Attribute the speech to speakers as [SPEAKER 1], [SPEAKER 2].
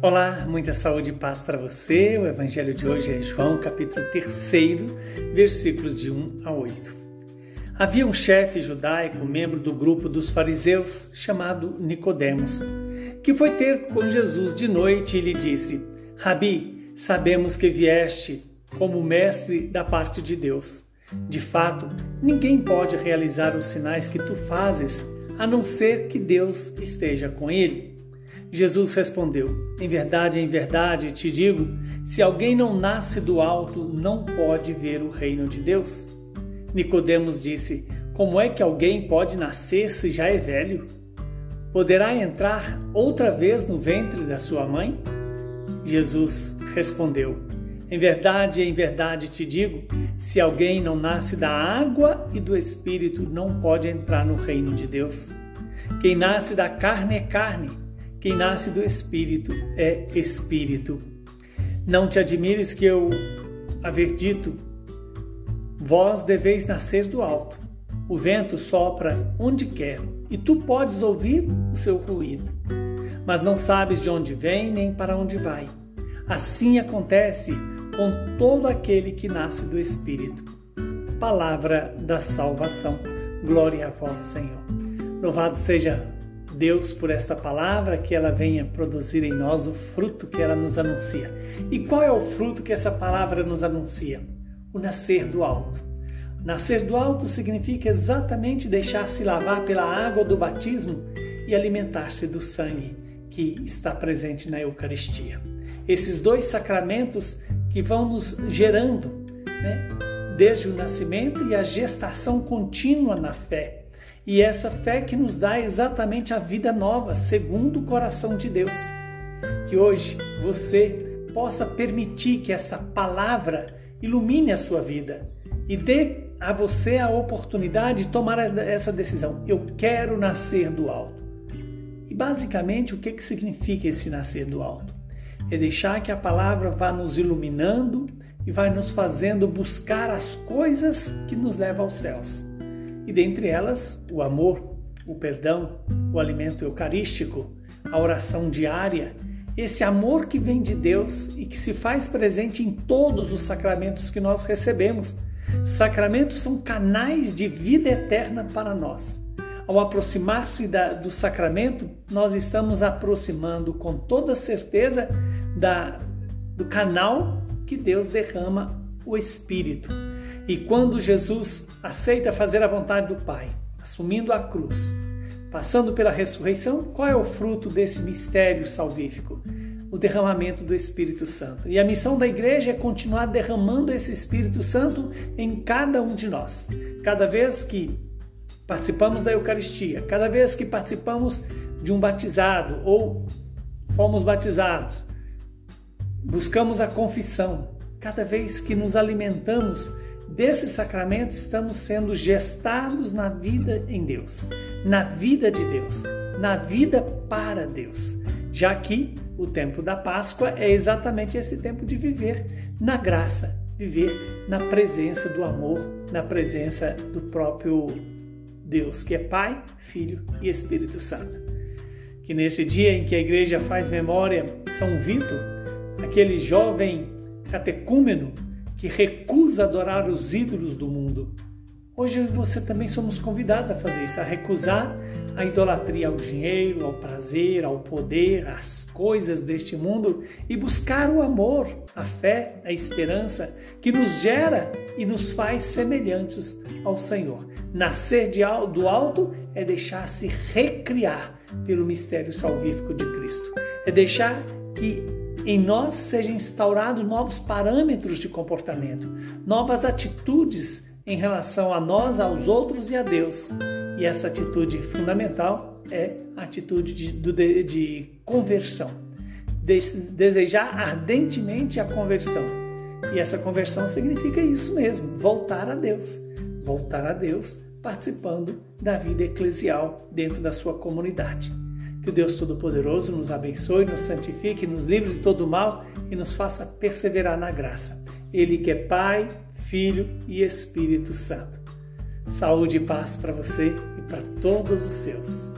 [SPEAKER 1] Olá, muita saúde e paz para você. O evangelho de hoje é João, capítulo 3, versículos de 1 a 8. Havia um chefe judaico, membro do grupo dos fariseus, chamado Nicodemos, que foi ter com Jesus de noite e lhe disse: Rabi, sabemos que vieste como mestre da parte de Deus. De fato, ninguém pode realizar os sinais que tu fazes, a não ser que Deus esteja com ele. Jesus respondeu: Em verdade, em verdade te digo: se alguém não nasce do alto, não pode ver o reino de Deus. Nicodemos disse: Como é que alguém pode nascer se já é velho? Poderá entrar outra vez no ventre da sua mãe? Jesus respondeu: Em verdade, em verdade te digo: se alguém não nasce da água e do espírito, não pode entrar no reino de Deus. Quem nasce da carne é carne quem nasce do Espírito é Espírito. Não te admires que eu haver dito: Vós deveis nascer do alto. O vento sopra onde quer e tu podes ouvir o seu ruído, mas não sabes de onde vem nem para onde vai. Assim acontece com todo aquele que nasce do Espírito. Palavra da salvação. Glória a vós, Senhor. Louvado seja Deus por esta palavra, que ela venha produzir em nós o fruto que ela nos anuncia. E qual é o fruto que essa palavra nos anuncia? O nascer do alto. Nascer do alto significa exatamente deixar-se lavar pela água do batismo e alimentar-se do sangue que está presente na Eucaristia. Esses dois sacramentos que vão nos gerando, né, desde o nascimento e a gestação contínua na fé e essa fé que nos dá exatamente a vida nova, segundo o coração de Deus. Que hoje você possa permitir que essa palavra ilumine a sua vida e dê a você a oportunidade de tomar essa decisão. Eu quero nascer do alto. E basicamente, o que, que significa esse nascer do alto? É deixar que a palavra vá nos iluminando e vai nos fazendo buscar as coisas que nos levam aos céus e dentre elas o amor, o perdão, o alimento eucarístico, a oração diária, esse amor que vem de Deus e que se faz presente em todos os sacramentos que nós recebemos. Sacramentos são canais de vida eterna para nós. Ao aproximar-se do sacramento, nós estamos aproximando com toda certeza da, do canal que Deus derrama o Espírito e quando Jesus aceita fazer a vontade do Pai, assumindo a cruz, passando pela ressurreição, qual é o fruto desse mistério salvífico? O derramamento do Espírito Santo. E a missão da igreja é continuar derramando esse Espírito Santo em cada um de nós. Cada vez que participamos da Eucaristia, cada vez que participamos de um batizado ou fomos batizados, buscamos a confissão, cada vez que nos alimentamos desse sacramento estamos sendo gestados na vida em Deus, na vida de Deus, na vida para Deus. Já que o tempo da Páscoa é exatamente esse tempo de viver na graça, viver na presença do amor, na presença do próprio Deus, que é Pai, Filho e Espírito Santo. Que nesse dia em que a igreja faz memória São Vitor, aquele jovem catecúmeno que recusa adorar os ídolos do mundo. Hoje você também somos convidados a fazer isso, a recusar a idolatria ao dinheiro, ao prazer, ao poder, às coisas deste mundo e buscar o amor, a fé, a esperança que nos gera e nos faz semelhantes ao Senhor. Nascer do alto é deixar-se recriar pelo mistério salvífico de Cristo. É deixar que em nós sejam instaurados novos parâmetros de comportamento, novas atitudes em relação a nós, aos outros e a Deus. E essa atitude fundamental é a atitude de, de, de conversão. De, desejar ardentemente a conversão. E essa conversão significa isso mesmo: voltar a Deus. Voltar a Deus participando da vida eclesial dentro da sua comunidade. Que o Deus Todo-Poderoso nos abençoe, nos santifique, nos livre de todo mal e nos faça perseverar na graça. Ele que é Pai, Filho e Espírito Santo. Saúde e paz para você e para todos os seus.